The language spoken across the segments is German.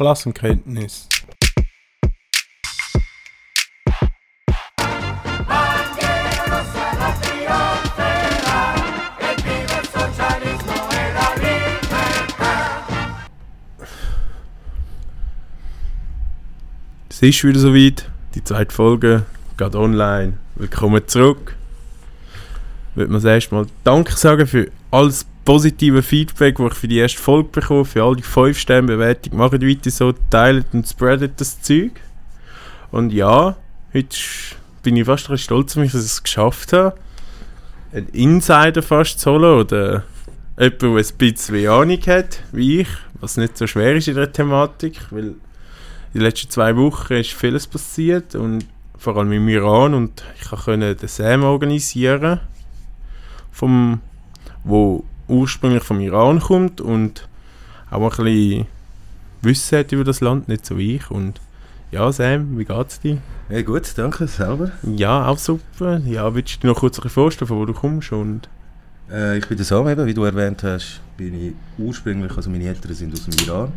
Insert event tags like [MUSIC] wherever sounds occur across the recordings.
Klassenkenntnis. Es ist wieder soweit. Die zweite Folge geht online. Willkommen zurück. Ich würde mir zuerst mal Danke sagen für alles positive Feedback, das ich für die erste Folge bekomme, für all die 5 Sterne Bewertung. Macht weiter so, teilt und spreadet das Zeug. Und ja, heute bin ich fast stolz auf mich, dass ich es geschafft habe, einen Insider fast zu holen oder jemand, der ein bisschen Ahnung hat, wie ich, was nicht so schwer ist in der Thematik, weil in den letzten zwei Wochen ist vieles passiert und vor allem im Iran und ich konnte den Sam organisieren, vom, wo ursprünglich vom Iran kommt und auch ein bisschen Wissen hat über das Land, nicht so wie ich. Und ja, Sam, wie geht's dir? Hey, gut, danke, selber. Ja, auch super. Ja, willst du dir noch kurz ein bisschen vorstellen, von wo du kommst? Und Äh, ich bin der Sam, eben, wie du erwähnt hast, bin ich ursprünglich, also meine Eltern sind aus dem Iran.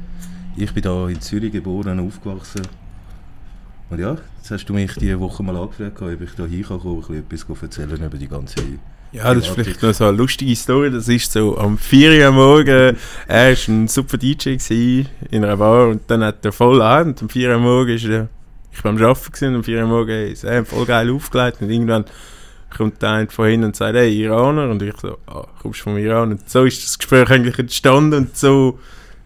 Ich bin hier in Zürich geboren und aufgewachsen. Und ja, jetzt hast du mich diese Woche mal angefragt, ob ich hier hinkomme, ein bisschen etwas erzählen über die ganze ja, das ist vielleicht noch so eine lustige Story. Das ist so am 4 Uhr morgen. Er war ein super DJ gewesen in einer Bar und dann hat er voll an. Und am 4 Uhr morgen ist er, ich war am Arbeiten gewesen, und am 4 Uhr morgen ist er voll geil aufgelegt. Und irgendwann kommt einer von hinten und sagt, hey, Iraner. Und ich so, ah, kommst du vom Iran? Und so ist das Gespräch eigentlich entstanden. Und so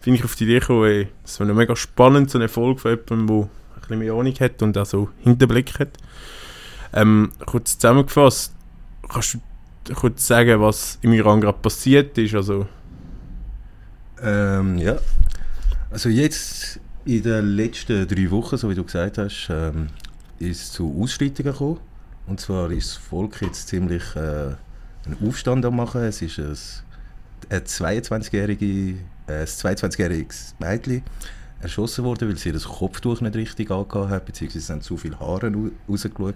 bin ich auf die Idee gekommen, ey, das wäre mega spannend, so eine Folge von jemandem, der ein bisschen mehr Ahnung hat und auch so Hinterblick hat. Ähm, kurz zusammengefasst, kannst du kurz sagen, was im Iran gerade passiert ist? Also Ähm, ja. Also jetzt in den letzten drei Wochen, so wie du gesagt hast, ähm, ist es zu Ausschreitungen gekommen. Und zwar ist das Volk jetzt ziemlich äh, einen Aufstand am machen. Es ist ein, ein 22-jährige, äh, ein 22-jähriges Mädchen erschossen worden, weil sie das Kopftuch nicht richtig angehabt hat, beziehungsweise haben zu viele Haare ra- rausgeschaut.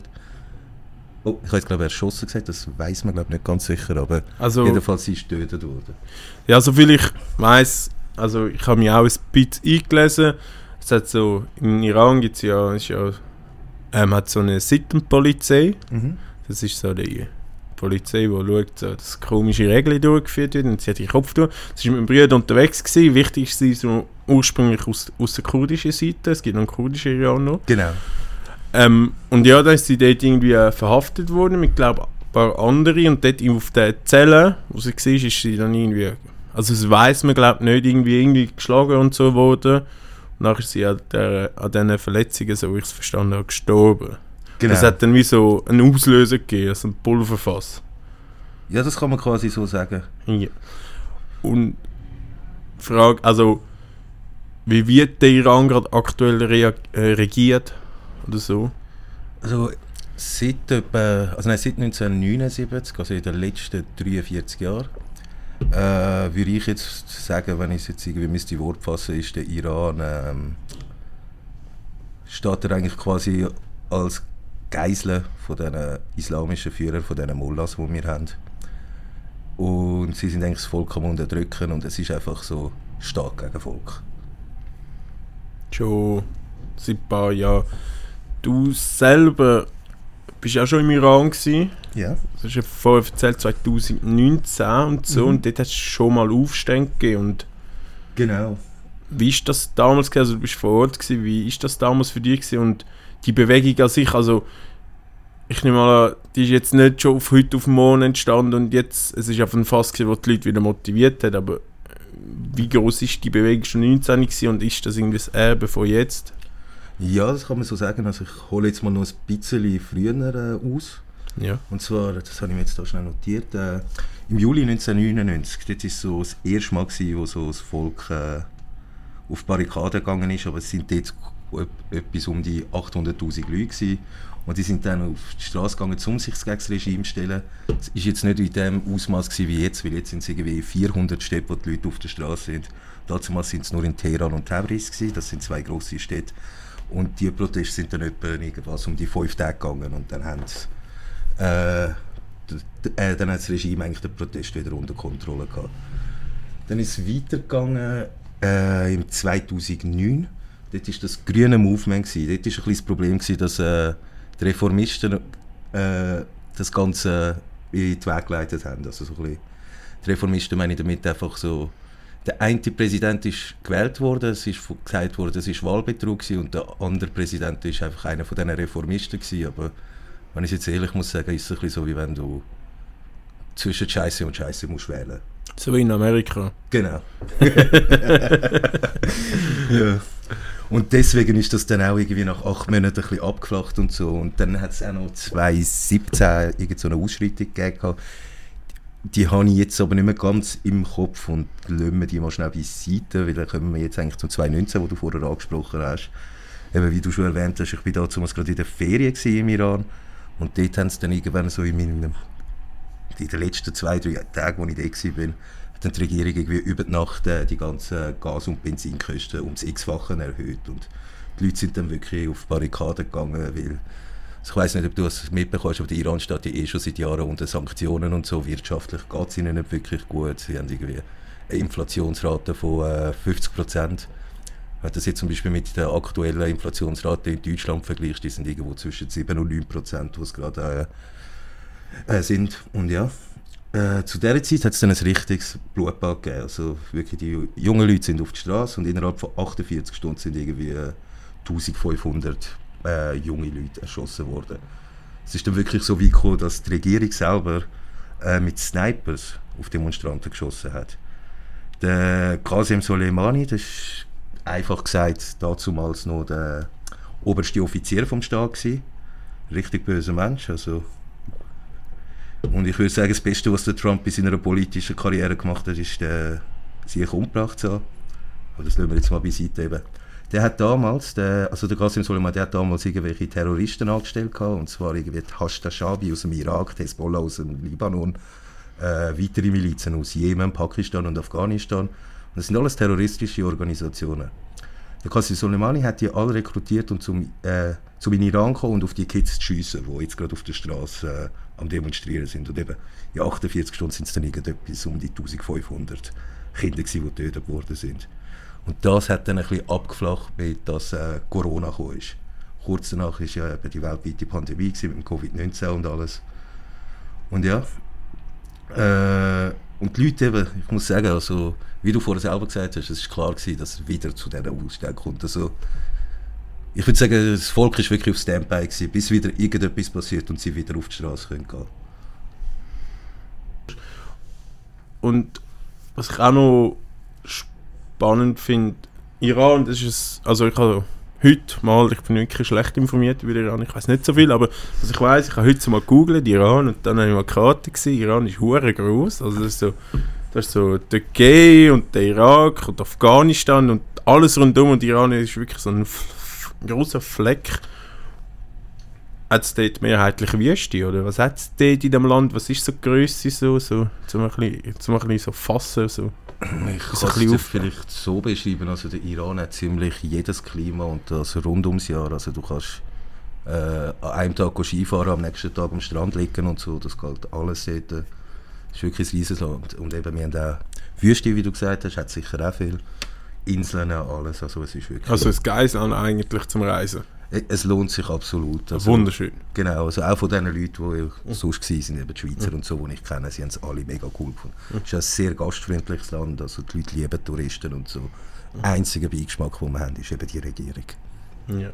Oh, ich habe jetzt glaube ich erschossen gesagt, das weiß man glaube ich nicht ganz sicher, aber Also- jedenfalls ist getötet worden. Ja, soviel ich weiß, also ich habe mich auch ein bisschen eingelesen. Es hat so, im Iran gibt es ja, ist ja ähm, hat so eine Sittenpolizei. Das ist so die Polizei, die schaut, so, dass komische Regeln durchgeführt werden. Und sie hat den Kopf durch. Sie war mit dem Bruder unterwegs. Gewesen. Wichtig ist sie so ursprünglich aus, aus der kurdischen Seite. Es gibt noch einen kurdischen Iran noch. Genau. Ähm, und ja, dann ist sie dort irgendwie äh, verhaftet worden mit, glaube ein paar anderen. Und dort auf der Zelle, wo sie war, ist sie dann irgendwie, also das weiß man, glaube nicht, irgendwie, irgendwie geschlagen und so worden. Und nachher ist sie an, der, an diesen Verletzungen, so wie ich es verstanden habe, gestorben. genau. Das hat dann wie so einen Auslöser gegeben, also ein Pulverfass. Ja, das kann man quasi so sagen. Ja. Und die Frage, also, wie wird der Iran gerade aktuell rea- regiert? Oder so? Also seit, etwa, also nein, seit 1979, also in den letzten 43 Jahren, äh, würde ich jetzt sagen, wenn ich es jetzt irgendwie müsste Wort fassen, ist der Iran ähm, steht er eigentlich quasi als Geisel von den islamischen Führern, von diesen Mullahs, die wir haben. Und sie sind eigentlich das Volk am unterdrücken und es ist einfach so stark gegen Volk. schon seit ein paar Jahren. Du selber bist auch schon im Iran gewesen. Ja. Du hast ja vorher erzählt, 2019 und so. Mhm. Und dort hast du schon mal Aufstände gegeben. Und Genau. wie ist das damals gewesen? Also du bist vor Ort gewesen. Wie ist das damals für dich gewesen? Und die Bewegung an sich, also ich nehme mal an, die ist jetzt nicht schon auf heute auf morgen entstanden und jetzt, es ist einfach ein Fass gewesen, wo die Leute wieder motiviert hat, aber äh, wie groß ist die Bewegung schon 19 gewesen und ist das irgendwie das Erbe von jetzt? Ja, das kann man so sagen. Also ich hole jetzt mal noch ein bisschen früher äh, aus. Ja. Und zwar, das habe ich mir jetzt da schnell notiert, äh, im Juli 1999, das war so das erste Mal, gewesen, wo so das Volk äh, auf die Barrikaden gegangen ist, aber es sind dort ep- etwas um die 8'000'000 Leute gewesen. Und die sind dann auf die Straße gegangen, um sich gegen das Regime zu stellen. Es war jetzt nicht in dem Ausmaß gewesen wie jetzt, weil jetzt sind es irgendwie 400 Städte, wo die Leute auf der Straße sind. Damals sind es nur in Teheran und Tabriz, gewesen. das sind zwei grosse Städte. Und die Proteste sind dann etwa irgendwas um die fünf Tage gegangen und dann haben äh, äh, hat das Regime eigentlich den Protest wieder unter Kontrolle gehabt. Dann ist es weitergegangen äh, im 2009. dort war das grüne Movement. Gewesen. Dort war ein das Problem, gewesen, dass äh, die Reformisten äh, das Ganze in die Weg geleitet haben. Also so ein bisschen, die Reformisten meine ich damit einfach so, der eine Präsident ist gewählt worden, es ist gesagt worden, es ist Wahlbetrug gewesen, und der andere Präsident ist einfach einer von diesen Reformisten gewesen. Aber wenn ich jetzt ehrlich muss sagen, ist es ein bisschen so, wie wenn du zwischen Scheiße und Scheiße musst wählen. So wie in Amerika. Genau. [LAUGHS] ja. Und deswegen ist das dann auch irgendwie nach acht Monaten ein bisschen abgeflacht und so. Und dann hat es auch noch 2017 irgend so eine Ausschreitung gegeben. Die habe ich jetzt aber nicht mehr ganz im Kopf und lassen wir die mal schnell beiseite, weil dann kommen wir jetzt eigentlich zum 2019, wo du vorher angesprochen hast. Eben, wie du schon erwähnt hast, ich war da damals gerade in der Ferien im Iran und dort haben sie dann irgendwann so in meinem in den letzten zwei, drei Tagen, als ich da war, hat die Regierung irgendwie über die Nacht äh, die ganzen Gas- und Benzinkosten ums x-fache erhöht. Und die Leute sind dann wirklich auf Barrikaden gegangen, weil ich weiß nicht, ob du es mitbekommst, aber der Iran steht ja eh schon seit Jahren unter Sanktionen und so. Wirtschaftlich geht es ihnen nicht wirklich gut. Sie haben irgendwie eine Inflationsrate von äh, 50 Prozent. Wenn du das jetzt zum Beispiel mit der aktuellen Inflationsrate in Deutschland vergleichst, die sind irgendwo zwischen 7 und 9 Prozent, wo es gerade äh, äh, sind. Und ja, äh, zu dieser Zeit hat es dann ein richtiges Blutbad gegeben. Also wirklich, die jungen Leute sind auf die Straße und innerhalb von 48 Stunden sind irgendwie 1500 äh, junge Leute erschossen worden. Es ist dann wirklich so weit gekommen, dass die Regierung selber äh, mit Snipers auf Demonstranten geschossen hat. Der Qasim Soleimani, das ist einfach gesagt damals noch der oberste Offizier vom Staat gewesen. Richtig böser Mensch, also und ich würde sagen, das Beste, was der Trump in seiner politischen Karriere gemacht hat, ist, äh, sich umgebracht zu haben. Aber das lassen wir jetzt mal beiseite eben. Der hat damals, der, also der Qasem Soleimani, der hat damals irgendwelche Terroristen angestellt gehabt, und zwar irgendwie Hashtashabi aus dem Irak, Hezbollah aus dem Libanon, äh, weitere Milizen aus Jemen, Pakistan und Afghanistan. Und das sind alles terroristische Organisationen. Der Qasem Soleimani hat die alle rekrutiert, um zum, äh, zum in Iran kommen und auf die Kids zu schiessen, die jetzt gerade auf der Straße äh, am Demonstrieren sind. Und eben in 48 Stunden sind es dann irgendetwas um die 1500 Kinder gewesen, die getötet worden sind. Und das hat dann ein bisschen abgeflacht, mit dass äh, Corona gekommen ist. Kurz danach war ja eben die weltweite Pandemie mit dem Covid-19 und alles. Und ja, äh, und die Leute eben, ich muss sagen, also, wie du vorher selber gesagt hast, es war klar gewesen, dass es wieder zu dieser Ausstellung kommt. Also, ich würde sagen, das Volk war wirklich auf Standby, gewesen, bis wieder irgendetwas passiert und sie wieder auf die Straße können gehen Und was ich auch noch spannend finde, Iran, das ist, also ich habe heute mal, ich bin wirklich schlecht informiert über Iran, ich weiß nicht so viel, aber was ich weiß, ich habe heute mal googelt, Iran, und dann habe ich mal Karte gesehen, Iran ist hure groß, also das ist so, das ist so G und der Irak und Afghanistan und alles rundum und Iran ist wirklich so ein großer Fleck. Hat es dort mehrheitlich Wüste, oder? Was hat es dort in dem Land? Was ist so die Grösse, so, so, zum ein bisschen, zum ein bisschen so fassen, so? Ich kann es vielleicht so beschreiben, also der Iran hat ziemlich jedes Klima und das rund ums Jahr, also du kannst äh, an einem Tag Skifahren, am nächsten Tag am Strand liegen und so, das geht alles dort. Das ist wirklich ein Riesenland. Und eben, wir haben auch Wüste, wie du gesagt hast, hat sicher auch viel. Inseln, alles, also es ist wirklich... Also es geil eigentlich zum Reisen? Es lohnt sich absolut. Also, Wunderschön. Genau, also auch von den Leuten, die mhm. sonst waren, eben die Schweizer mhm. und so, die ich kenne, sie haben es alle mega cool gefunden. Mhm. Es ist ein sehr gastfreundliches Land, also die Leute lieben Touristen und so. Mhm. Einziger Beigeschmack, den wir haben, ist eben die Regierung. Ja.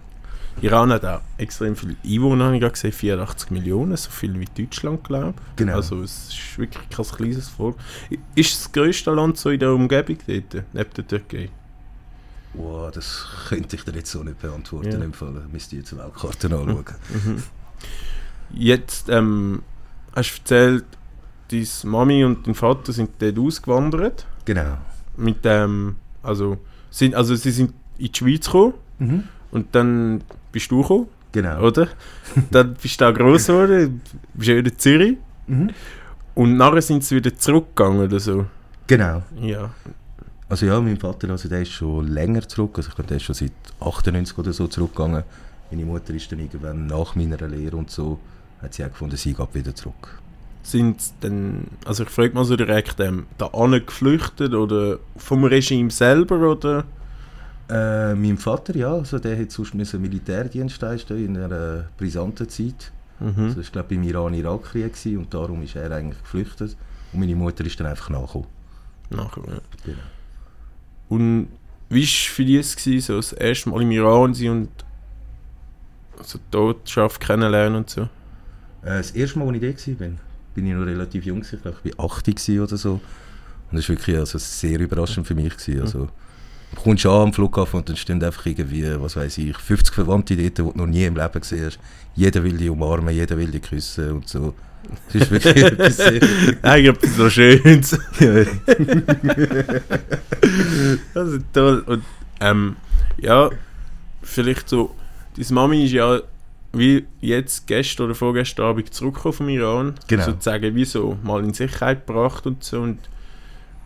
Iran hat auch extrem viele Einwohner, habe ich gesehen, 84 Millionen, so viel wie Deutschland, glaube ich. Genau. Also es ist wirklich kein kleines Volk. Ist das größte Land so in der Umgebung dort, neben der Türkei? Wow, das [LAUGHS] könnte ich dir jetzt so nicht beantworten. Ja. Im Fall müsste ich jetzt eine Weltkarte anschauen. Mhm. Jetzt ähm, hast du erzählt, deine Mami und dein Vater sind dort ausgewandert. Genau. Mit dem, also, sind, also sie sind in die Schweiz gekommen mhm. und dann bist du gekommen. Genau. Oder? [LAUGHS] dann bist du auch gross geworden, bist du wieder in Zürich. Mhm. Und nachher sind sie wieder zurückgegangen oder so. Genau. Ja. Also ja, mein Vater, also der ist schon länger zurück, also ich glaube, der ist schon seit 98 oder so zurückgegangen. Meine Mutter ist dann irgendwann nach meiner Lehre und so, hat sie auch gefunden, sie geht wieder zurück. Sind denn, also ich frage mal so direkt, ähm, da geflüchtet oder vom Regime selber oder? Äh, mein Vater, ja, also der hat sonst müssen Militärdienst leisten in einer brisanten Zeit. Mhm. Das war, glaube ich, beim Iran-Irak-Krieg und darum ist er eigentlich geflüchtet. Und meine Mutter ist dann einfach nachgekommen. Nachher, ja. Genau. Und wie war für dich es, so das erste Mal im Iran sein und so die Todschaft kennenlernen und so? Äh, das erste Mal, als ich da war, bin ich noch relativ jung, ich glaube, ich war 80 gewesen oder so. Und das war wirklich also, sehr überraschend für mich. Gewesen. Also, du kommst an am Flughafen und dann stehen einfach irgendwie, was weiß ich, 50 Verwandte dort, die du noch nie im Leben gesehen hast. Jeder will dich umarmen, jeder will dich küssen und so. Das ist wirklich [LAUGHS] etwas sehr... Eigentlich etwas so Schönes. [LAUGHS] Das ist toll. Und ähm, ja, vielleicht so, deine Mami ist ja wie jetzt gestern oder vorgestern Abend zurückgekommen vom Iran. Genau. Sozusagen wie so mal in Sicherheit gebracht und so. Und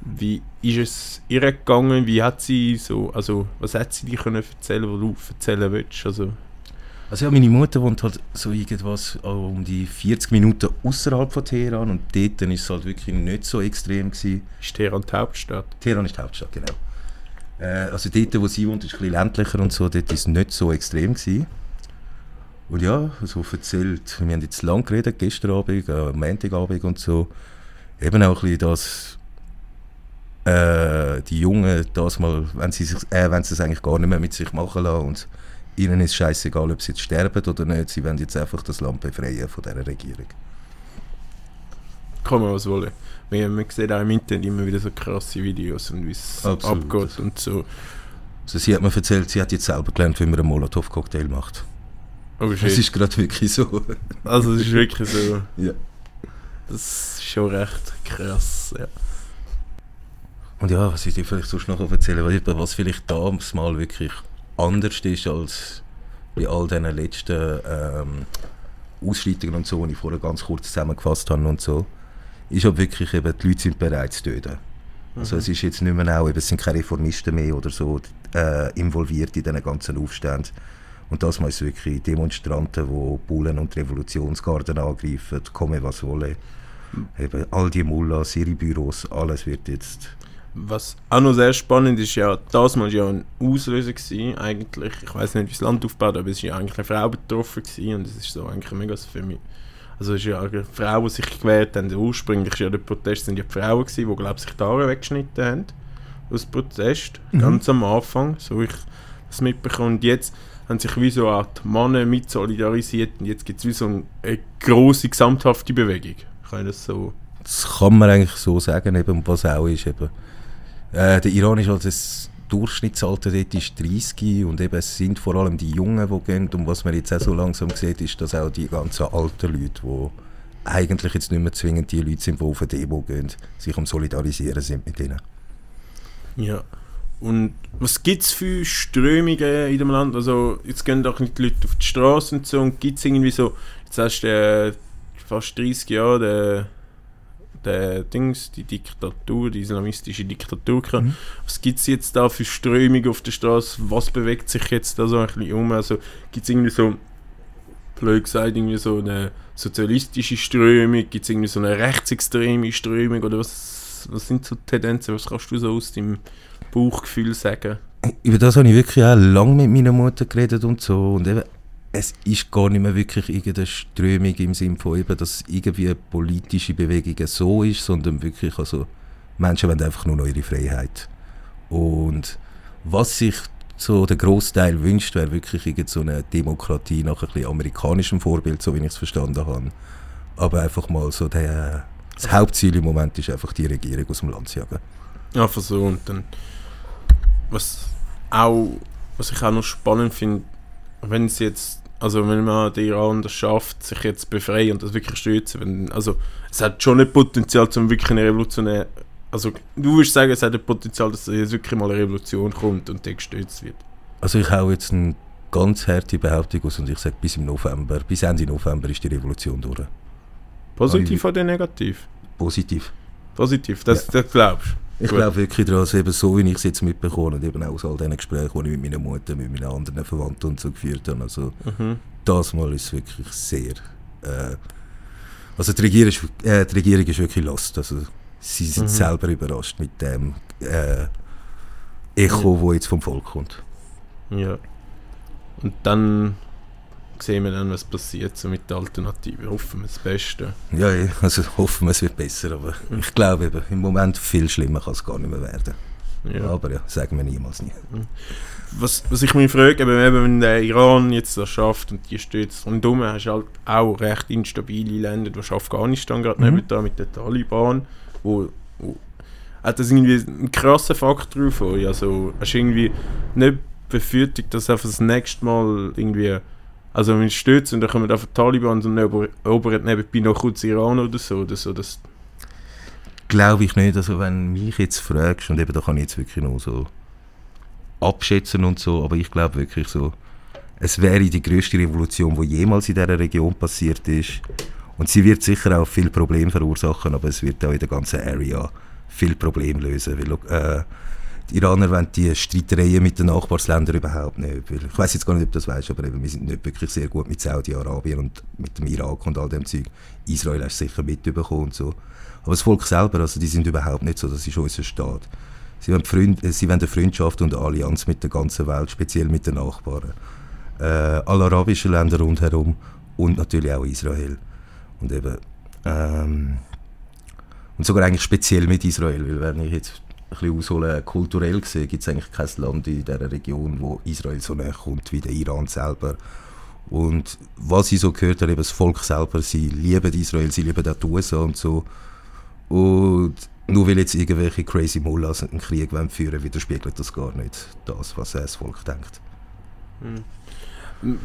wie ist es ihr gegangen? Wie hat sie so, also was hat sie dir können erzählen, was du erzählen willst? Also, Also ja, meine Mutter wohnt halt so irgendwas äh, um die 40 Minuten außerhalb von Teheran und dort ist es halt wirklich nicht so extrem gewesen. ist Teheran die Hauptstadt? Teheran ist die Hauptstadt, genau. Äh, also dort, wo sie wohnt, ist es ein bisschen ländlicher und so, dort ist es nicht so extrem gewesen. Und ja, so erzählt, wir haben jetzt lang geredet, gestern Abend, äh, am Montagabend und so, eben auch ein bisschen das, äh, die Jungen, das mal, wenn sie, sich, äh, wenn sie es eigentlich gar nicht mehr mit sich machen lassen und ihnen ist scheißegal, ob sie jetzt sterben oder nicht, sie wollen jetzt einfach das Land befreien von dieser Regierung. Kann man was wollen. Man, man sieht auch im Internet immer wieder so krasse Videos und wie es abgeht und so. Also sie hat mir erzählt, sie hat jetzt selber gelernt, wie man einen Molotow-Cocktail macht. Oh Das shit. ist gerade wirklich so. Also es ist wirklich so. [LAUGHS] ja. Das ist schon recht krass. Ja. Und ja, was ich dir vielleicht sonst noch erzählen will, was vielleicht damals mal wirklich anders ist als bei all diesen letzten ähm, Ausschreitungen und so, die ich vorher ganz kurz zusammengefasst habe und so, ist aber wirklich eben, die Leute sind bereit zu töten. Also es ist jetzt nicht mehr auch, eben, es sind keine Reformisten mehr oder so äh, involviert in diesen ganzen Aufständen. Und das mal wirklich Demonstranten, die Bullen und Revolutionsgarden angreifen, komme was wolle. Eben all die Mullahs, ihre Büros, alles wird jetzt Was auch noch sehr spannend ist, ja, das war ja ein Auslöser gewesen, eigentlich. Ich weiß nicht, wie das Land aufbaut, aber es war ja eigentlich eine Frau betroffen gewesen, und es ist so eigentlich mega für mich. Also es ist ja eine Frau, die sich gewehrt haben. Ursprünglich ja der Protest sind ja die Frauen gewesen, die glaube ich sich die Haare weggeschnitten haben aus Protest, ganz am Anfang, so ich das mitbekommen. Und jetzt haben sich wie so auch die Männer mit solidarisiert und jetzt gibt es wie so eine, eine grosse gesamthafte Bewegung. Kann ich das so... Das kann man eigentlich so sagen, eben, was auch ist. Eben. Äh, der Iran ist halt das Durchschnittsalter dort ist 30 und eben es sind vor allem die Jungen, die gehen. Und was man jetzt auch so langsam sieht, ist, dass auch die ganzen alten Leute, die eigentlich jetzt nicht mehr zwingend die Leute sind, die auf eine Demo gehen, sich am Solidarisieren sind mit ihnen. Ja. Und was gibt es für Strömungen in dem Land? Also, jetzt gehen doch nicht die Leute auf die Straße und so. Und gibt es irgendwie so, jetzt hast du äh, fast 30 Jahre der, Dings, die Diktatur, die islamistische Diktatur gehabt. Mhm. Was gibt es jetzt da für Strömungen auf der Straße? Was bewegt sich jetzt da so ein bisschen um? Also, gibt es irgendwie so, blöd gesagt, irgendwie so eine sozialistische Strömung? Gibt es irgendwie so eine rechtsextreme Strömung? Oder was, was sind so Tendenzen? Was kannst du so aus deinem Bauchgefühl sagen? Über das habe ich wirklich auch lange mit meiner Mutter geredet und so. Und eben, es ist gar nicht mehr wirklich irgendeine Strömung im Sinne von, eben, dass irgendwie politische Bewegungen so ist, sondern wirklich, also Menschen wollen einfach nur noch ihre Freiheit. Und was sich so der Großteil wünscht, wäre wirklich irgend so eine Demokratie nach ein bisschen amerikanischem Vorbild, so wie ich es verstanden habe. Aber einfach mal so der, das Hauptziel im Moment ist einfach die Regierung aus dem Land zu jagen. Einfach so und dann was auch was ich auch noch spannend finde, wenn es jetzt also wenn man den Iran das schafft, sich jetzt befreien und das wirklich stützen, wenn, also es hat schon ein Potenzial zum wirklich eine revolutionäre also du würdest sagen, es hat ein Potenzial, dass jetzt wirklich mal eine Revolution kommt und die gestützt wird. Also ich hau jetzt eine ganz harte Behauptung aus und ich sage, bis im November, bis Ende November ist die Revolution durch. Positiv oder negativ? Positiv. Positiv, das, das glaubst du. Ich glaube wirklich daran, dass eben so, wie ich es jetzt mitbekomme und eben auch aus all diesen Gesprächen, die ich mit meiner Mutter, mit meinen anderen Verwandten und so geführt habe, also Mhm. das Mal ist wirklich sehr... Äh, also die Regierung, ist, äh, die Regierung ist wirklich lost, also sie sind Mhm. selber überrascht mit dem äh, Echo, wo jetzt vom Volk kommt. Ja. Und dann sehen wir dann, was passiert so mit der Alternative. Hoffen wir das Beste. Ja, ja, also hoffen wir, es wird besser, aber Mhm. ich glaube eben, im Moment viel schlimmer kann es gar nicht mehr werden. Ja. Aber ja, sagen wir niemals nie. Was, was ich mich frage, eben, eben, wenn der Iran jetzt das schafft und die steht jetzt rundum, hast du halt auch recht instabile Länder, du hast Afghanistan gerade Mhm. neben da mit den Taliban, wo, wo hat das irgendwie einen krassen Faktor auf euch. Also hast du irgendwie nicht befürchtet, dass einfach das nächste Mal irgendwie also wenn stürzt und dann kommen einfach die Taliban und erobern nebenbei noch kurz Iran oder so, oder so das, Glaube ich nicht. Also wenn mich jetzt fragst, und eben da kann ich jetzt wirklich nur so abschätzen und so, aber ich glaube wirklich so, es wäre die größte Revolution, die jemals in dieser Region passiert ist. Und sie wird sicher auch viel Probleme verursachen, aber es wird auch in der ganzen Area viel Probleme lösen. Weil, äh, die Iraner wollen die Streitereien mit den Nachbarländern überhaupt nicht. Ich weiß jetzt gar nicht, ob du das weißt, aber eben, wir sind nicht wirklich sehr gut mit Saudi-Arabien und mit dem Irak und all dem Zeug. Israel hast du sicher mitbekommen und so. Aber das Volk selber, also die sind überhaupt nicht so, das ist unser Staat. Sie wollen, Freund, äh, sie wollen eine Freundschaft und eine Allianz mit der ganzen Welt, speziell mit den Nachbarn. Äh, alle arabischen Länder rundherum und natürlich auch Israel. Und eben, ähm, und sogar eigentlich speziell mit Israel, weil wenn ich jetzt bisschen aushole, kulturell gesehen, gibt es eigentlich kein Land in dieser Region, wo Israel so näher kommt wie der Iran selber. Und was ich so gehört habe, eben das Volk selber, sie lieben Israel, sie lieben auch die USA und so. Und nur weil jetzt irgendwelche crazy Mullahs einen Krieg wollen führen widerspiegelt das gar nicht das, was das Volk denkt.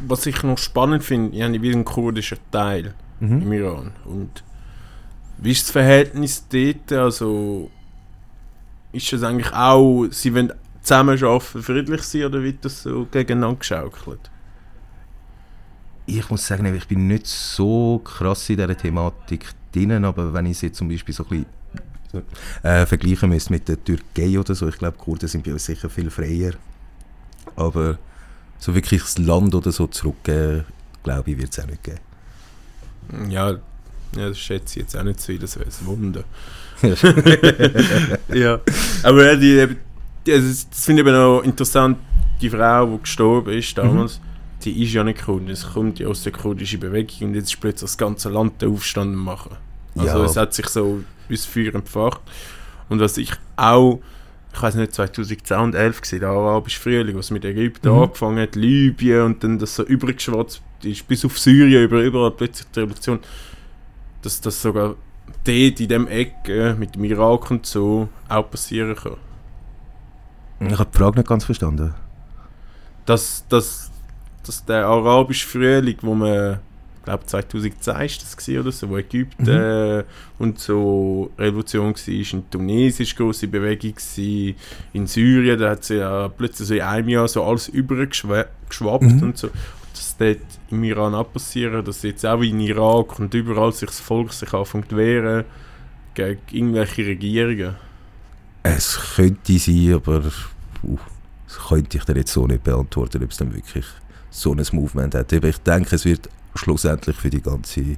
Was ich noch spannend finde, ich habe wie einen kurdischen Teil Mhm. im Iran. Und wie ist das Verhältnis dort? Also ist das eigentlich auch, sie wollen zusammen arbeiten, friedlich sein oder wird das so gegeneinander geschaukelt? Ich muss sagen, ich bin nicht so krass in dieser Thematik drin, aber wenn ich es jetzt zum Beispiel so ein bisschen äh, vergleichen müsste mit der Türkei oder so, ich glaube, Kurden sind bei uns sicher viel freier. Aber so wirklich das Land oder so zurückgeben, glaube ich, wird es auch nicht geben. Ja, ja, das schätze ich jetzt auch nicht so, das wäre ein Wunder. [LAUGHS] ja, aber ja, die, die, also das das finde ich eben auch interessant, die Frau, die gestorben ist damals, die ist ja nicht Kurdin, es kommt ja aus der kurdischen Bewegung und jetzt ist plötzlich das ganze Land den Aufstand machen. Also Ja. es hat sich so das Feuer entfacht. Und was ich auch, ich weiß nicht, 2011 gesehen, der arabische Frühling, was mit Ägypten Mhm. angefangen hat, Libyen und dann das so übergeschwatzt ist, bis auf Syrien, über, überall plötzlich die Revolution, dass das sogar dort in dem Ecke mit dem Irak und so auch passieren kann. Ich habe die Frage nicht ganz verstanden. Dass, dass, dass der arabische Frühling, wo man, ich glaube 2010 ist das gewesen oder so, wo Ägypten Mhm. äh, und so Revolution war, in Tunesien war grosse Bewegung, gewesen, in Syrien, da hat sie ja plötzlich so in einem Jahr so alles übergeschwappt Mhm. und so. Dass dort im Iran auch passieren, dass jetzt auch in Irak und überall sich das Volk sich anfängt zu wehren gegen irgendwelche Regierungen. Es könnte sein, aber puh, das könnte ich dir jetzt so nicht beantworten, ob es dann wirklich so ein Movement hat. Aber ich denke, es wird schlussendlich für die ganze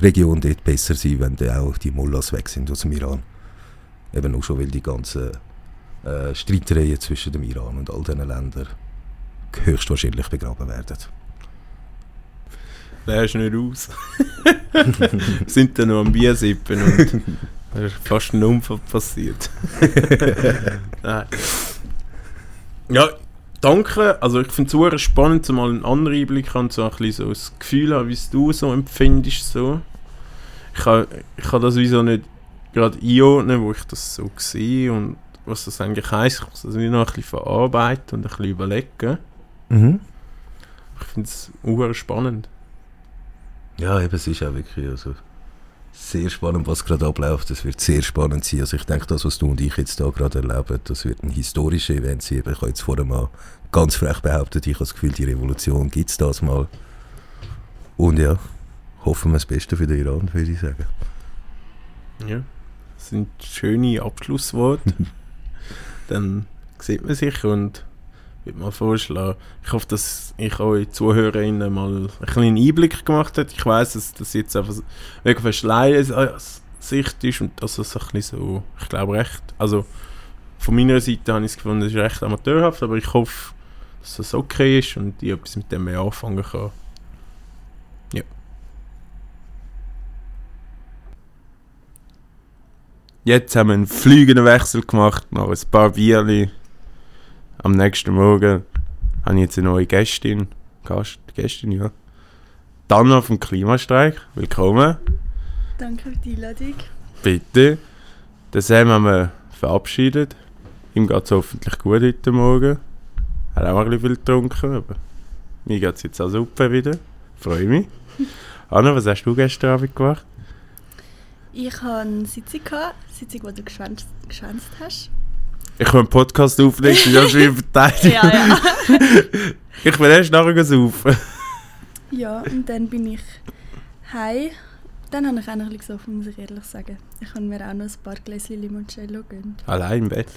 Region dort besser sein, wenn dann auch die Mullahs weg sind aus dem Iran. Eben nur schon, weil die ganzen äh, Streitereien zwischen dem Iran und all diesen Ländern höchstwahrscheinlich begraben werden. Lernst nicht aus. [LAUGHS] sind dann noch am Bier sippen und da ist fast ein Unfall passiert. [LAUGHS] Nein. Ja, danke. Also ich finde es spannend, mal einen anderen Einblick haben, so ein bisschen so das Gefühl haben, wie es du so empfindest. So. Ich kann, ich kann das wieso nicht gerade einordnen, wo ich das so sehe und was das eigentlich heisst. Ich muss das wie noch ein bisschen verarbeiten und ein bisschen überlegen. Mhm. Ich finde es spannend. Ja, eben, es ist auch wirklich also, sehr spannend, was gerade abläuft. Es wird sehr spannend sein. Also ich denke, das, was du und ich jetzt da gerade erleben, das wird ein historisches Event sein. Ich habe jetzt vorher mal ganz frech behauptet, ich habe das Gefühl, die Revolution gibt es das mal. Und ja, hoffen wir das Beste für den Iran, würde ich sagen. Ja, das sind schöne Abschlussworte. [LAUGHS] Dann sieht man sich und würde mal vorschlagen. Ich hoffe, dass ich euch ZuhörerInnen mal einen kleinen Einblick gemacht habe. Ich weiß, dass das jetzt einfach mega verschleiert Sicht ist und dass es ein bisschen so, ich glaube recht, also von meiner Seite habe ich es gefunden, das ist recht amateurhaft, aber ich hoffe, dass das okay ist und ich etwas mit dem mehr anfangen kann. Ja. Jetzt haben wir einen fliegenden Wechsel gemacht, noch ein paar Bierli. Am nächsten Morgen habe ich jetzt eine neue Gästin. Gast, Gästin, ja. Dana vom Klimastreik. Willkommen. Danke für die Einladung. Bitte. Den Sam haben wir verabschiedet. Ihm geht es hoffentlich gut heute Morgen. Er hat auch ein bisschen viel getrunken, aber mir geht es jetzt auch super wieder. Freue mich. [LAUGHS] Anna, was hast du gestern Abend gemacht? Ich hatte eine Sitzung, gehabt, eine Sitzung, wo du geschwänzt, geschwänzt hast. Ich kann einen Podcast auflegen, das ist wie verteidigt. [LAUGHS] Ja, ja. [LAUGHS] Ich will erst nachher saufen. ja, und dann bin ich heim. Dann habe ich auch noch ein bisschen gesoffen, muss ich ehrlich sagen. Ich habe mir auch noch ein paar Gläschen Limoncello gegönnt. Allein im Bett.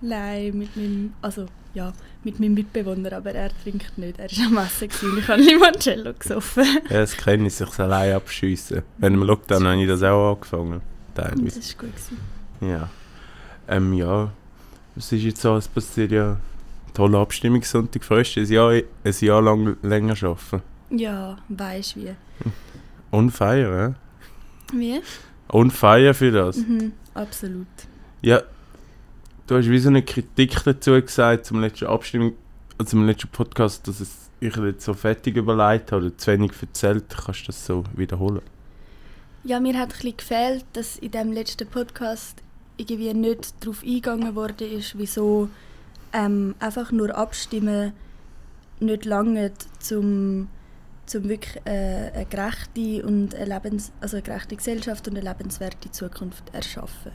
Nein, mit meinem, also ja, mit meinem Mitbewohner, aber er trinkt nicht. Er war am Essen gewesen und ich habe Limoncello gesoffen. [LAUGHS] Ja, das kenne ich, sich allein abschiessen. Wenn im Lockdown habe ich das auch angefangen. Teilweise. das war gut. Gewesen. Ja. Ähm, ja. Was ist jetzt so? Es passiert ja. Tolle Abstimmungssonntag. Freust du ein Jahr, ein Jahr lang länger arbeiten? Ja, weisst wie. On fire, hä? Wie? On fire für das. Mhm, absolut. Ja. Du hast wie so eine Kritik dazu gesagt zum letzten Abstimmung, äh, zum letzten Podcast, dass es ich jetzt so fertig überlegt habe oder zu wenig erzählt. Kannst du das so wiederholen? Ja, mir hat ein bisschen gefehlt, dass in dem letzten Podcast irgendwie nicht darauf eingegangen wurde, ist, wieso ähm, einfach nur abstimmen nicht lange zum, zum wirklich äh, eine gerechte und eine, Lebens also eine gerechte Gesellschaft und eine lebenswerte Zukunft erschaffen.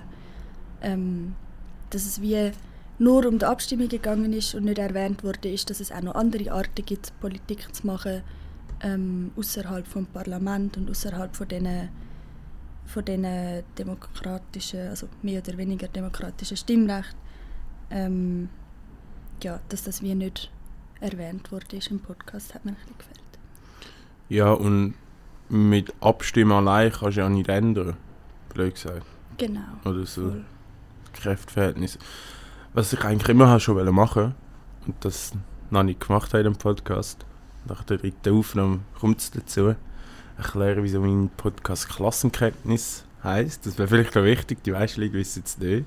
Ähm, dass es wie nur um die Abstimmung gegangen ist und nicht erwähnt wurde, ist, dass es auch noch andere Arten gibt, Politik zu machen ähm, außerhalb vom Parlament und außerhalb von diesen von diesen demokratischen, also mehr oder weniger demokratischen Stimmrecht, ähm, ja, dass das wie nicht erwähnt wurde ist im Podcast, hat mir ein bisschen gefällt. Ja, und mit Abstimmen allein kannst du ja nicht ändern. Blöd gesagt. Genau. Oder so. voll. Kräfteverhältnis. Was ich eigentlich immer habe schon wollte machen und das noch nicht gemacht habe dem Podcast. Nach der dritten Aufnahme kommt es dazu. Erklären, wieso mein Podcast Klassenkenntnis heisst. Das wäre vielleicht noch wichtig, die meisten Leute wissen es nicht.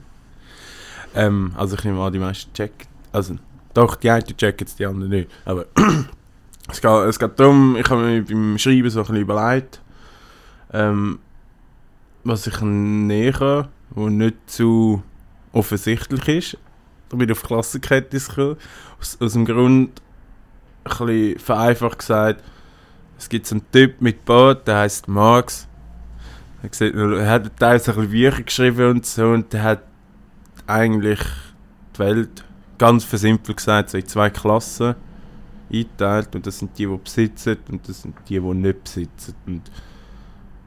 Ähm, also ich nehme an, die meisten checken. Also, doch, die einen checken es, die anderen nicht. Aber [CLEARS THROAT] es geht, es geht darum, ich habe mir beim Schreiben so ein bisschen überlegt, ähm, was ich näher kann, was nicht zu offensichtlich ist. Da bin ich auf Klassenkenntnis gekommen. Aus, aus dem Grund, ein bisschen vereinfacht gesagt, es gibt so einen Typ mit Boot, der heißt Marx. Er, sieht, er hat teilweise ein bisschen Bücher geschrieben und so und der hat eigentlich die Welt ganz versimpelt gesagt so in zwei Klassen eingeteilt und das sind die, die besitzen und das sind die, die nicht besitzen. Und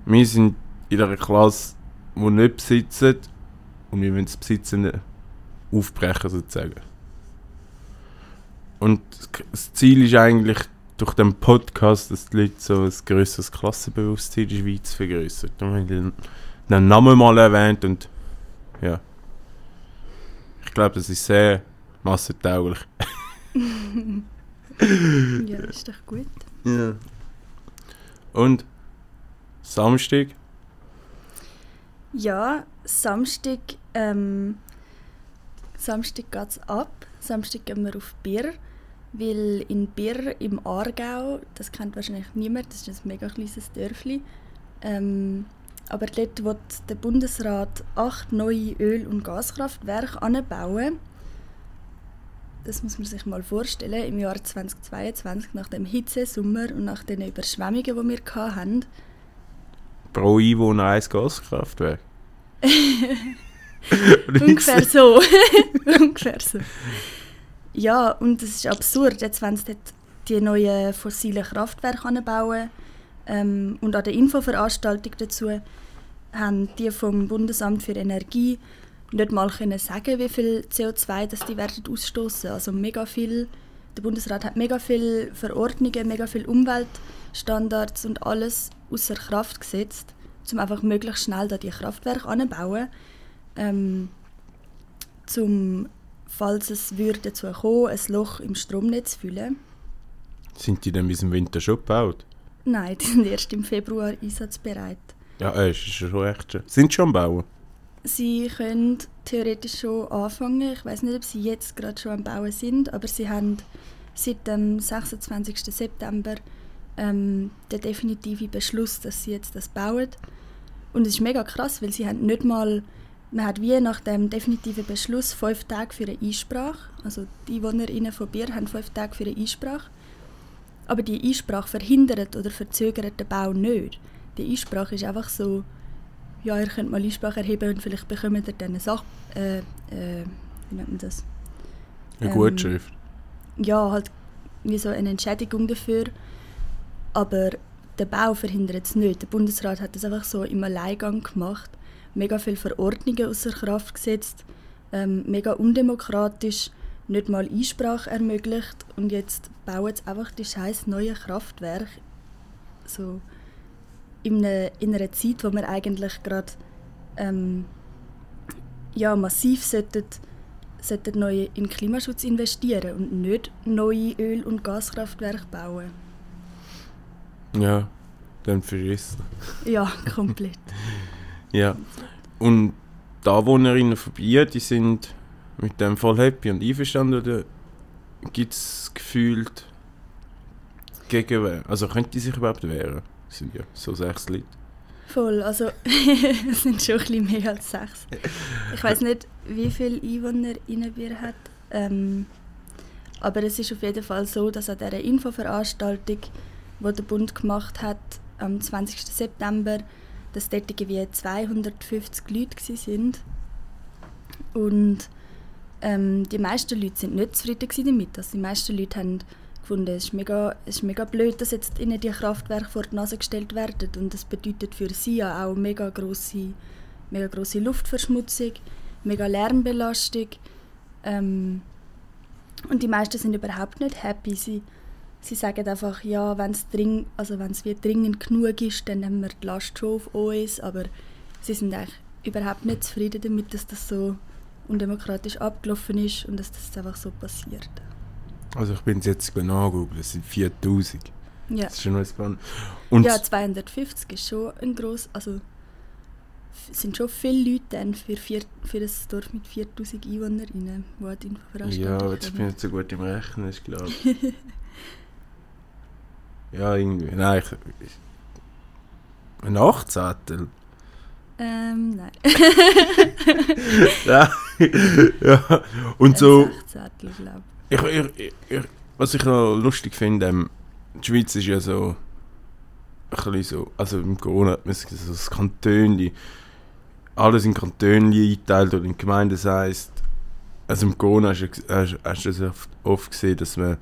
wir sind in einer Klasse, die nicht besitzen und wir müssen das Besitzen aufbrechen sozusagen. Und das Ziel ist eigentlich durch den Podcast, dass die Leute so ein grösseres Klassenbewusstsein in der Schweiz vergrößert. Und wir haben den- den Namen mal erwähnt und ja. Ich glaube, das ist sehr massentauglich. [LAUGHS] Ja, ist doch gut. Ja. Und Samstag? Ja, Samstag, ähm, Samstag geht es ab. Samstag gehen wir auf Birr, weil in Birr im Aargau, das kennt wahrscheinlich niemand, das ist ein mega kleines Dörfli, ähm, aber dort wird der Bundesrat acht neue Öl- und Gaskraftwerke anbauen. Das muss man sich mal vorstellen, im Jahr 2022, nach dem Hitzesommer und nach den Überschwemmungen, die wir hatten. Pro Einwohner ein Gaskraftwerk. [LAUGHS] [LAUGHS] Ungefähr so. [LAUGHS] Ungefähr so. Ja, und es ist absurd. Jetzt wollen sie dort die neuen fossilen Kraftwerke anbauen. Ähm, und an der Infoveranstaltung dazu haben die vom Bundesamt für Energie nicht mal können sagen, wie viel CO2 das die werden ausstoßen. Also mega viel. Der Bundesrat hat mega viele Verordnungen, mega viele Umweltstandards und alles außer Kraft gesetzt, um einfach möglichst schnell da die Kraftwerke anbauen ähm, zum falls es würde dazu kommen, ein Loch im Stromnetz füllen. Sind die dann bis im Winter schon gebaut? Nein, [LAUGHS] die sind erst im Februar einsatzbereit. Ja, äh, ist schon echt schon. Sind sie schon am Bauen? Sie können theoretisch schon anfangen. Ich weiß nicht, ob sie jetzt gerade schon am Bauen sind, aber sie haben seit dem 26. September ähm, den definitiven Beschluss, dass sie jetzt das bauen. Und es ist mega krass, weil sie haben nicht mal, man hat wie nach dem definitiven Beschluss fünf Tage für eine Einsprache. Also die Einwohnerinnen von Bier haben fünf Tage für eine Einsprache. Aber die Einsprache verhindert oder verzögert den Bau nicht. Die Einsprache ist einfach so, ja, ihr könnt mal Einsprache erheben und vielleicht bekommt ihr dann eine Sache, äh, äh, wie nennt man das? Eine Ähm, Gutschrift. Ja, halt wie so eine Entschädigung dafür. Aber der Bau verhindert es nicht. Der Bundesrat hat das einfach so im Alleingang gemacht. Mega viele Verordnungen außer Kraft gesetzt. Ähm, mega undemokratisch. Nicht mal Einsprache ermöglicht. Und jetzt bauen sie einfach die scheiß neue Kraftwerke. So in einer, in einer Zeit, wo wir eigentlich gerade ähm, ja, massiv sollten, sollten neu in Klimaschutz investieren und nicht neue Öl- und Gaskraftwerke bauen. Ja, dann verrissen. Ja, komplett. [LAUGHS] Ja. Und die Anwohnerinnen von Bier, die sind mit dem voll happy und einverstanden oder gibt es gefühlt Gegenwehr? Also könnte die sich überhaupt wehren? Es sind ja so sechs Leute. Voll, also [LAUGHS] es sind schon ein bisschen mehr als sechs. Ich weiß nicht, wie viele Einwohner Innenbier hat. Ähm, aber es ist auf jeden Fall so, dass an dieser Infoveranstaltung, die der Bund gemacht hat, am 20. September, dass dort irgendwie 250 Leute sind. Und ähm, die meisten Leute sind nicht zufrieden damit. Also die meisten Leute haben gefunden, es ist mega, es ist mega blöd, dass jetzt ihnen die Kraftwerke vor die Nase gestellt werden. Und das bedeutet für sie ja auch mega grosse, mega grosse Luftverschmutzung, mega Lärmbelastung. Ähm, und die meisten sind überhaupt nicht happy. Sie, sie sagen einfach, ja, wenn es dring, also wenn's wie dringend genug ist, dann nehmen wir die Last schon auf uns. Aber sie sind eigentlich überhaupt nicht zufrieden damit, dass das so undemokratisch abgelaufen ist und dass das einfach so passiert. Also ich bin jetzt nachgegoogelt, es sind 4000. Ja. Das ist schon spannend. Und ja, 250 ist schon ein gross, also sind schon viele Leute dann für, vier, für ein Dorf mit 4000 Einwohnerinnen, die an die Infoveranstaltung Ja, jetzt bin ich kommen. nicht so gut im Rechnen, [LAUGHS] ich glaube. Ja, irgendwie. Nein, ich, ein Achtzehntel. Ähm, nein. [LAUGHS] ja. [LAUGHS] ja. Und so, Ein Sechzehntel, glaube ich, ich, ich, was ich noch lustig finde, ähm, die Schweiz ist ja so ein bisschen so, also im Corona hat man so das Kantönli, alles in Kantönli eingeteilt oder in Gemeinden, das heisst, also im Corona hast du, hast, hast du das oft, oft gesehen, dass man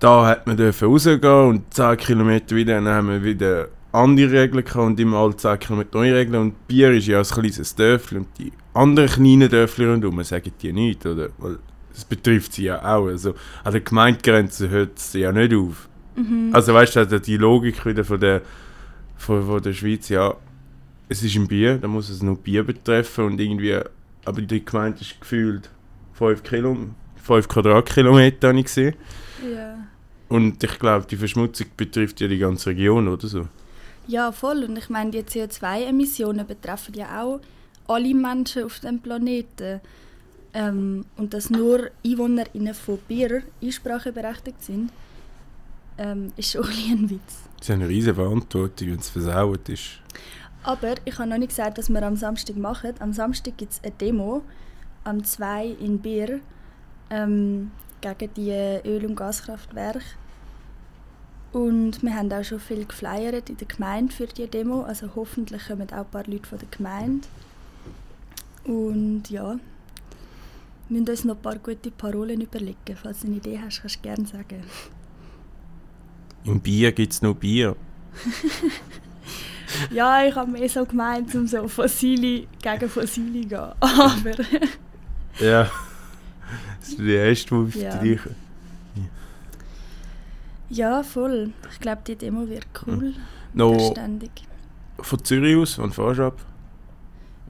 da hat man dürfen rausgehen und 10 Kilometer wieder, dann haben wir wieder andere Regeln gehabt und immer alle 10 Kilometer neue Regeln und Bier ist ja ein kleines Dörfli und die anderen kleinen Dörfli rundherum sagen die nicht, oder? Weil das betrifft sie ja auch, also an der Gemeindegrenze hört sie ja nicht auf. Mhm. Also weißt du, also die Logik wieder von der, von, von der Schweiz, ja, es ist ein Bier, da muss es nur Bier betreffen und irgendwie, aber die Gemeinde ist gefühlt 5 Kilo, 5 Quadratkilometer, habe ich gesehen. ja. Und ich glaube, die Verschmutzung betrifft ja die ganze Region, oder so? ja, voll. Und ich meine, die CO2-Emissionen betreffen ja auch alle Menschen auf dem Planeten. Ähm, und dass nur EinwohnerInnen von Bier einspracheberechtigt sind, ähm, ist schon [LAUGHS] ein Witz. Das ist eine riesige Verantwortung, wenn es versaut ist. Aber ich habe noch nicht gesagt, was wir am Samstag machen. Am Samstag gibt es eine Demo am 2 in Bier ähm, gegen die Öl- und Gaskraftwerke. Und wir haben auch schon viel geflyert in der Gemeinde für die Demo. Also hoffentlich kommen auch ein paar Leute von der Gemeinde. Und ja, wir müssen uns noch ein paar gute Parolen überlegen. Falls du eine Idee hast, kannst du gerne sagen. Im Bier gibt es nur Bier. [LAUGHS] Ja, ich habe mehr so gemeint, um so Fossile gegen Fossile zu gehen. [LAUGHS] Aber Ja. Das ist die erste, die auf Ja. dich... ja, voll. Ich glaube, die Demo wird cool. Noch Verständig. von Zürich aus, wann fährst du ab?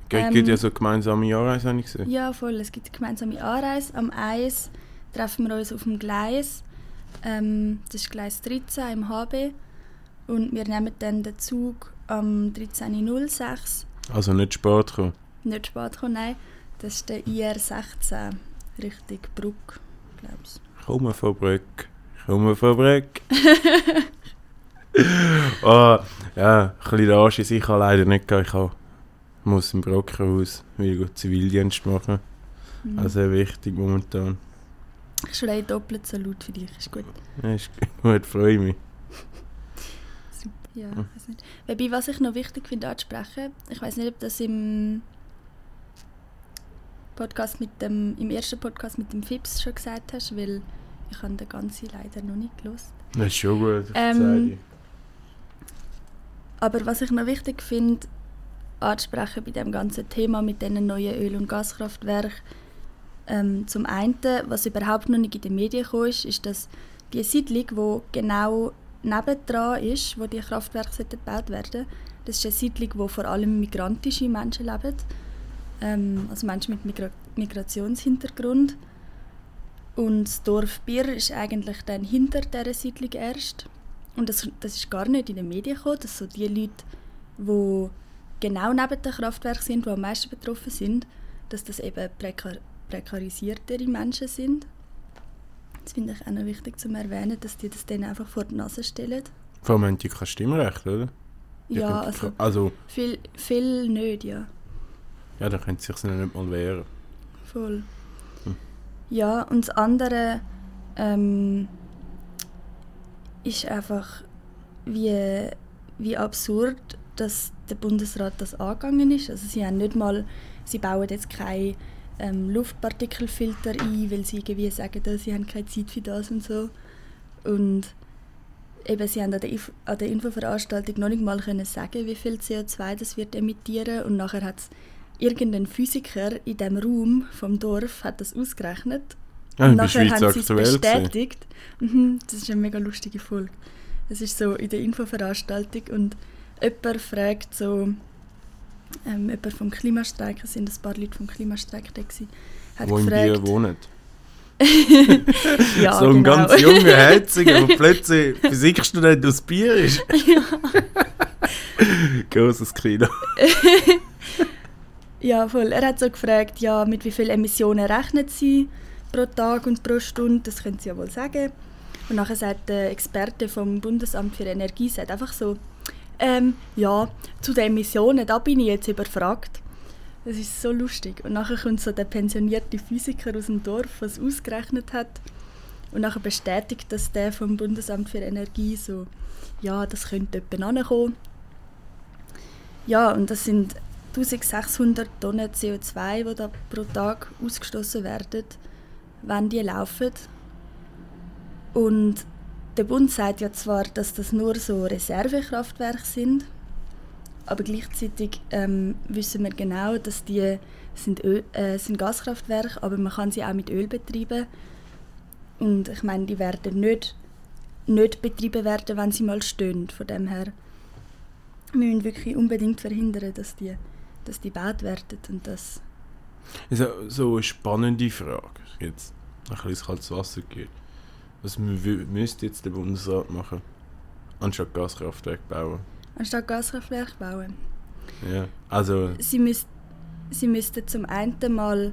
Gibt Ähm, gibt ja so gemeinsame Jahreise, habe ich gesehen. Ja, voll. Es gibt gemeinsame Anreise. Am 1 treffen wir uns auf dem Gleis. Ähm, das ist Gleis 13 im HB. Und wir nehmen dann den Zug am 13.06 Also nicht Sport kommen. Nicht spät kommen, nein. Das ist der IR16 Richtung Bruck, glaube ich. Komm von Brück. Komm von Brück. oh, [LAUGHS] ja, ein bisschen der Arsch ist. Ich kann leider nicht gehen. Ich muss im Brockenhaus wieder Zivildienst machen. Mhm. Also sehr wichtig momentan. ich schreie doppelt so laut für dich, ist gut. Ja, ist [LAUGHS] gut, freue mich. Ja, Hm. weiß nicht. Wobei, was ich noch wichtig finde anzusprechen, ich weiß nicht, ob das im Podcast mit dem, im ersten Podcast mit dem Fips schon gesagt hast, weil ich habe den ganzen leider noch nicht gelesen. Das ist schon gut, Ähm. Aber was ich noch wichtig finde, anzusprechen bei dem ganzen Thema mit diesen neuen Öl- und Gaskraftwerken, ähm, zum einen, was überhaupt noch nicht in den Medien gekommen ist, ist, dass die Siedlung, die genau nebendran ist, wo die Kraftwerke gebaut werden das ist eine Siedlung, wo vor allem migrantische Menschen leben, ähm, also Menschen mit Migra Migrationshintergrund. Und das Dorf Bier ist eigentlich dann hinter dieser Siedlung erst. Und das, das ist gar nicht in den Medien gekommen, dass so die Leute, die genau neben dem Kraftwerk sind, die am meisten betroffen sind, dass das eben prekar prekarisiertere Menschen sind. Das finde ich auch noch wichtig zu erwähnen, dass die das dann einfach vor die Nase stellen. Vor allem haben die kein Stimmrecht, oder? Die Ja, also also, viel, viel nicht, ja. Ja, da können sie sich nicht mal wehren. Voll. Hm. Ja, und das andere ähm, ist einfach, wie, wie absurd, dass der Bundesrat das angegangen ist. Also sie haben nicht mal, sie bauen jetzt keine ähm, Luftpartikelfilter ein, weil sie irgendwie sagen, dass sie haben keine Zeit für das und so. Und eben, sie haben an der, an der Infoveranstaltung noch nicht mal können sagen, wie viel CO2 das wird emittieren und nachher hat es irgendein Physiker in dem Raum vom Dorf hat das ausgerechnet Ja, und in der nachher haben sie es bestätigt. Mhm, das ist eine mega lustige Folge. Es ist so in der Infoveranstaltung und jemand fragt so, ähm, jemand vom Klimastreik, es sind ein paar Leute vom Klimastreik da gewesen, hat Wo gefragt, Bier wohnen. [LAUGHS] ja, so ein genau. ganz junger, [LAUGHS] herziger, der plötzlich Physikstudent aus Bier ist. [LAUGHS] Großes Kino. Ja, voll. Er hat so gefragt, ja, mit wie vielen Emissionen rechnet sie pro Tag und pro Stunde, das können sie ja wohl sagen. Und nachher sagt der Experte vom Bundesamt für Energie sagt einfach so, ähm, ja, zu den Emissionen, da bin ich jetzt überfragt. Das ist so lustig. Und nachher kommt so der pensionierte Physiker aus dem Dorf, was ausgerechnet hat. Und nachher bestätigt das der vom Bundesamt für Energie so, ja, das könnte etwa ankommen. Ja, und das sind 1600 Tonnen CO2, die da pro Tag ausgestoßen werden, wenn die laufen. Und der Bund sagt ja zwar, dass das nur so Reservekraftwerke sind, aber gleichzeitig ähm, wissen wir genau, dass die sind, Öl, äh, sind Gaskraftwerke, aber man kann sie auch mit Öl betreiben. Und ich meine, die werden nicht, nicht betrieben werden, wenn sie mal stehen. Von dem her, wir müssen wirklich unbedingt verhindern, dass die, dass die gebaut werden und das Also, so eine spannende Frage. Jetzt ein bisschen kaltes Wasser geht. Was mü- müsste jetzt der Bundesrat machen? Anstatt Gaskraftwerke bauen. anstatt Gaskraftwerke bauen. Ja. Also, Sie, müsst, sie müssten zum einen mal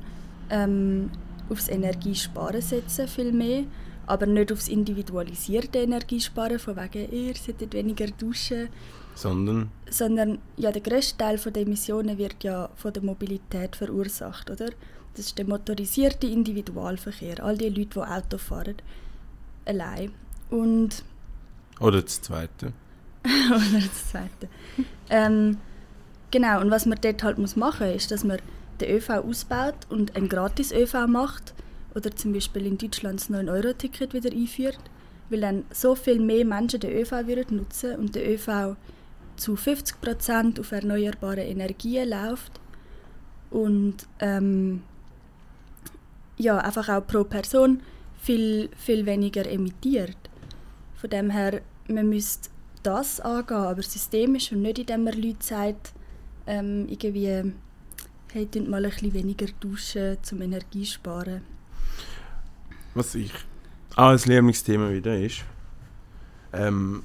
ähm, aufs Energiesparen setzen, viel mehr, aber nicht aufs individualisierte Energiesparen, von wegen, ihr solltet weniger duschen, sondern sondern ja, der grösste Teil der Emissionen wird ja von der Mobilität verursacht, oder? Das ist der motorisierte Individualverkehr, all die Leute, die Auto fahren, allein. Und oder das Zweite. [LAUGHS] oder das Zweite. ähm, genau, und was man dort halt muss machen muss, ist, dass man den ÖV ausbaut und ein gratis ÖV macht oder zum Beispiel in Deutschland das 9-Euro-Ticket wieder einführt, weil dann so viel mehr Menschen den ÖV würden nutzen und der ÖV zu 50% auf erneuerbare Energien läuft und ähm, ja, einfach auch pro Person viel, viel weniger emittiert. Von dem her, man müsste das angehen, aber systemisch und nicht indem man Leuten sagt, ähm, irgendwie, hey, mal ein bisschen weniger duschen, zum Energie sparen. Was ich auch ein Lieblingsthema wieder ist, ähm,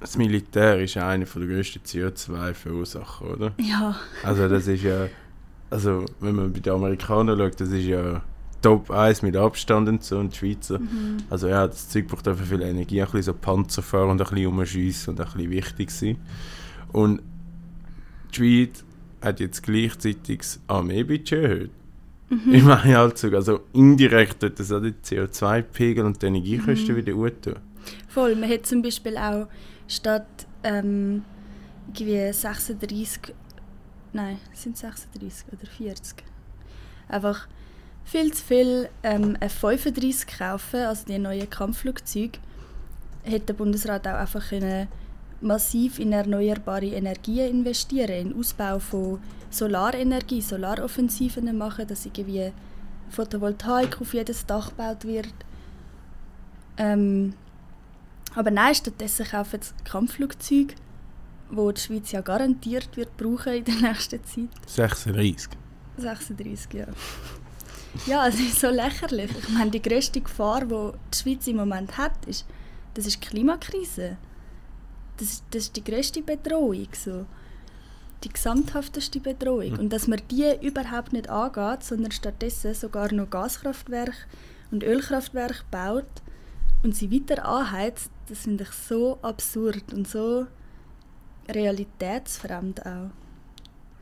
das Militär ist ja einer der grössten CO2-Verursacher, oder? Ja. Also das ist ja, also wenn man bei den Amerikanern schaut, das ist ja Top 1 mit Abstand und so und die Schweizer. Mhm. Also ja, das Zeug braucht einfach viel Energie, ein bisschen so Panzer fahren und ein bisschen umschiessen und ein bisschen wichtig sein. Und die Schweiz hat jetzt gleichzeitig das Armeebudget erhöht. Mhm. Ich meine sogar, also indirekt tut das auch den CO2-Pegel und die Energiekosten Mhm. wieder gut tun. Voll, man hat zum Beispiel auch statt ähm, irgendwie 36, nein, sind es 36 oder 40, einfach viel zu viel ähm, F-35 kaufen, also die neuen Kampfflugzeuge, hätte der Bundesrat auch einfach können massiv in erneuerbare Energien investieren, in den Ausbau von Solarenergie, Solaroffensiven machen, dass irgendwie Photovoltaik auf jedes Dach gebaut wird. Ähm, aber nein, stattdessen kaufen sie Kampfflugzeuge, wo die Schweiz ja garantiert wird brauchen in der nächsten Zeit. 36. 36, ja. Ja, es [LAUGHS] ist so lächerlich. Ich meine, die grösste Gefahr, die die Schweiz im Moment hat, ist, das ist die Klimakrise. Das ist, das ist die grösste Bedrohung. So. Die gesamthafteste Bedrohung. Mhm. Und dass man die überhaupt nicht angeht, sondern stattdessen sogar noch Gaskraftwerke und Ölkraftwerke baut und sie weiter anheizt, das finde ich so absurd und so realitätsfremd auch.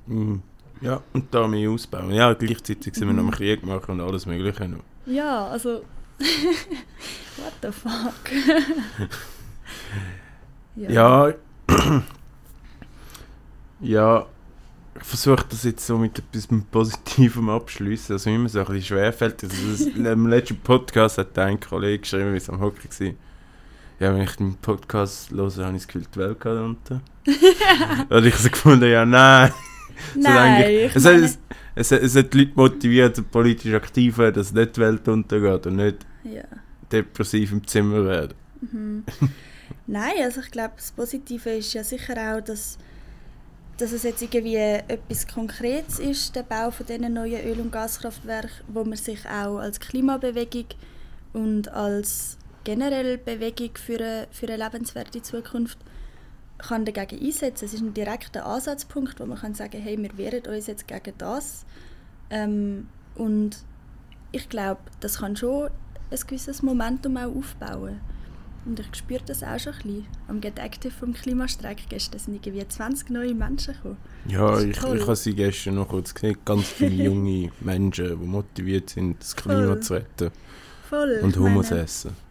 Mhm. Ja, und die Armee ausbauen. Ja, gleichzeitig sind wir noch Mhm. im Krieg machen und alles Mögliche noch. Ja, also. [LAUGHS] What the fuck? [LAUGHS] Ja. [CLEARS THROAT] Ja. Ich versuche das jetzt so mit etwas Positivem abschließen, also immer so ein bisschen schwerfällt. Also das, [LAUGHS] Im letzten Podcast hat ein Kollege geschrieben, wie es am Hockey war. Ja, wenn ich den Podcast höre, habe ich das Gefühl, die Welt geht unter. [LAUGHS] Und ich so gefunden, ja, nein. [LAUGHS] Nein, es, hat, es, es, hat- es hat die Leute motiviert, politisch aktiv werden, dass nicht die Welt untergeht und nicht Ja. depressiv im Zimmer werden. Mhm. [LAUGHS] Nein, also ich glaube, das Positive ist ja sicher auch, dass, dass es jetzt irgendwie etwas Konkretes ist, der Bau von diesen neuen Öl- und Gaskraftwerken, wo man sich auch als Klimabewegung und als generell Bewegung für eine, für eine lebenswerte Zukunft kann dagegen einsetzen. Es ist ein direkter Ansatzpunkt, wo man kann sagen, hey, wir wehren uns jetzt gegen das. Ähm, und ich glaube, das kann schon ein gewisses Momentum auch aufbauen. Und ich spüre das auch schon ein bisschen. Am Get Active vom Klimastreik gestern sind irgendwie 20 neue Menschen gekommen. Ja, ich, toll. ich habe sie gestern noch kurz gesehen. Ganz viele [LAUGHS] junge Menschen, die motiviert sind, das Klima Voll. zu retten Voll. und Hummus essen.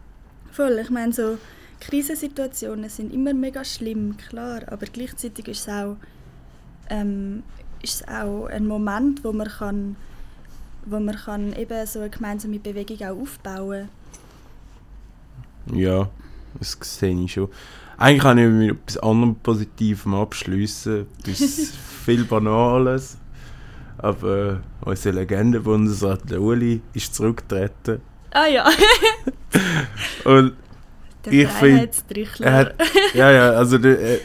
Voll, ich meine so, Krisensituationen sind immer mega schlimm, klar, aber gleichzeitig ist es auch, ähm, ist es auch ein Moment, wo man kann, wo man kann eben so eine gemeinsame Bewegung auch aufbauen Ja, das sehe ich schon. Eigentlich kann ich mit etwas anderem Positivem abschließen. Etwas [LAUGHS] viel Banales. Aber äh, unser Legendenbundesrat der Uli ist zurückgetreten. Ah ja, [LAUGHS] Und der Ich find, Freiheitstrichler. hat, ja, ja, also der, äh,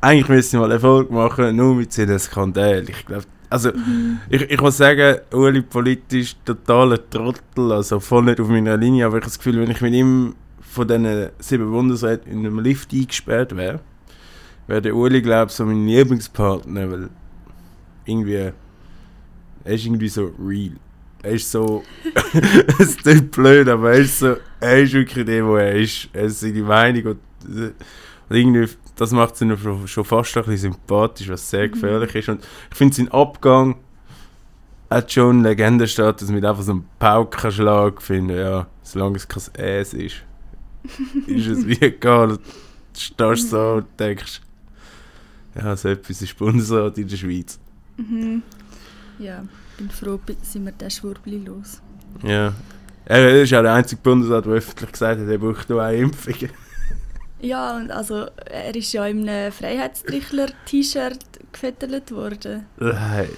eigentlich müsste mal Erfolg machen, nur mit seinen Skandalen. Ich glaube, also Mhm. ich, ich muss sagen, Uli politisch totaler Trottel, also voll nicht auf meiner Linie, aber ich habe das Gefühl, wenn ich mit ihm von diesen sieben Bundesräten in einem Lift eingesperrt wäre, wäre der Uli, glaube ich, so mein Lieblingspartner, weil irgendwie, er ist irgendwie so real. Er ist so, [LAUGHS] es klingt blöd, aber er ist so, er ist wirklich der, wo er ist. Er ist seine Meinung und, und irgendwie, das macht ihn schon, fast ein bisschen sympathisch, was sehr Mhm. gefährlich ist. Und ich finde, sein Abgang hat schon Legendenstatus mit einfach so einem Paukenschlag. Finde, ja, solange es kein Äs ist, [LAUGHS] ist es wie egal. Du stehst so und denkst, ja, so etwas ist Bundesrat in der Schweiz. Mhm. Ja, bin froh, sind wir den Schwurbli los. Ja. Er ist auch der einzige Bundesrat, der öffentlich gesagt hat, er braucht nur eine Impfung. [LAUGHS] Ja, und also er ist ja in einem Freiheitstrichler-T-Shirt gefettelt worden. Nein.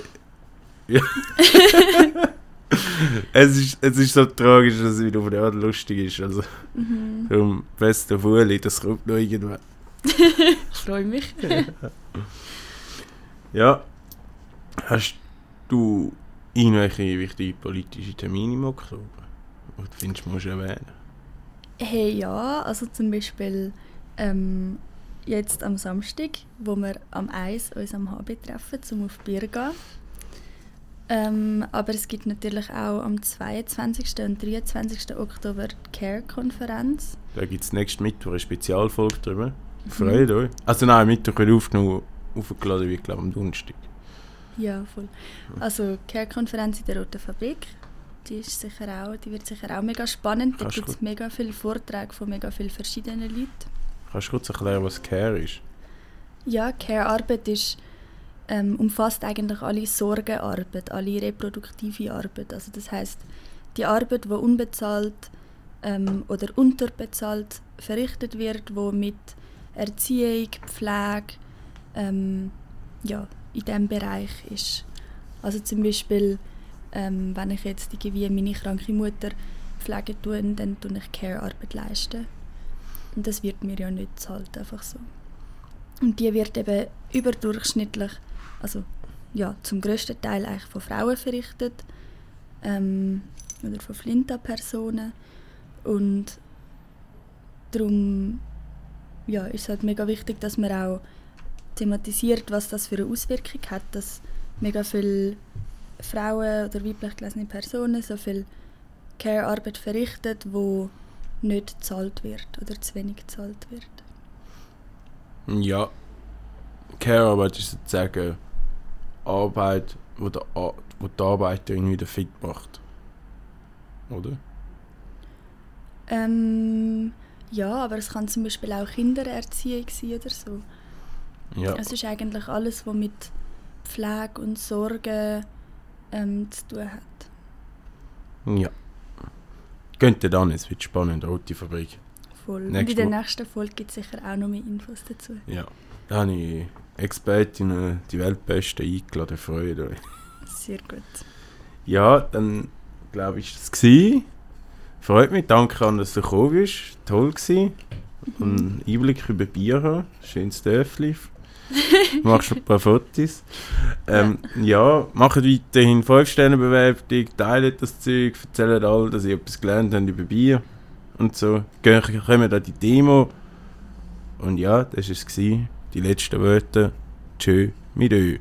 Ja. [LAUGHS] es, ist, es ist so tragisch, dass es wieder auf eine Art lustig ist. Also, Mhm. darum, beste auf Uli, das kommt noch irgendwann. [LAUGHS] Ich freue mich. Ja. Hast du irgendwelche wichtige politische Termine im Oktober? Oder findest du, musst du erwähnen? Hey, ja, also zum Beispiel ähm, jetzt am Samstag, wo wir am 1 uns am HB treffen, um auf Bier zu gehen. Ähm, aber es gibt natürlich auch am 22. und 23. Oktober die CARE-Konferenz. Da gibt es nächsten Mittwoch eine Spezialfolge drüber. Freut euch. Also nein, Mittwoch wird aufgenommen, aufgeladen wird, glaube ich, am Donnerstag. Ja, voll. Also die CARE-Konferenz in der Roten Fabrik, die, ist sicher auch, die wird sicher auch mega spannend. Da gibt es mega viele Vorträge von mega vielen verschiedenen Leuten. Kannst du kurz erklären, was Care ist? Ja, Care-Arbeit ist, ähm, umfasst eigentlich alle Sorgearbeit, alle reproduktive Arbeit. Also das heißt, die Arbeit, die unbezahlt ähm, oder unterbezahlt verrichtet wird, wo mit Erziehung, Pflege, ähm, ja, in diesem Bereich ist. Also zum Beispiel, ähm, wenn ich jetzt irgendwie meine kranke Mutter pflege tue, dann tue ich Care-Arbeit leisten. Und das wird mir ja nicht zahlt, einfach so. Und die wird eben überdurchschnittlich, also ja, zum grössten Teil eigentlich von Frauen verrichtet ähm, oder von Flinta-Personen. Und darum ja, ist es halt mega wichtig, dass man auch thematisiert, was das für eine Auswirkung hat, dass mega viele Frauen oder weiblich gelesene Personen so viel Care-Arbeit verrichtet, wo nicht gezahlt wird oder zu wenig gezahlt wird. Ja. Care-Arbeit ist sozusagen Arbeit, wo, der, wo die Arbeiterin wieder fit macht. Oder? Ähm, ja, aber es kann zum Beispiel auch Kindererziehung sein oder so. Ja. Es ist eigentlich alles, was mit Pflege und Sorge ähm, zu tun hat. Ja. Könnt ihr dann, es wird spannend, Rote Fabrik. Voll. Und Nächste in der nächsten Folge gibt es sicher auch noch mehr Infos dazu. Ja. Da habe ich Expertinnen, die Weltbesten eingeladen, freut euch. Sehr gut. Ja, dann glaube ich, das gewesen. Freut mich, danke an, dass du gekommen bist. Toll gewesen. Und einen Einblick über Bier haben. Schönes Dörfli. Machst ein paar Fotos. Ähm, ja, macht weiterhin 5-Sterne-Bewertung, teilt das Zeug, erzählt all, dass ihr etwas gelernt habt über Bier und so. Geht- Kommt an die Demo. Und ja, das war es. Die letzten Wörter. Tschö mit Ö.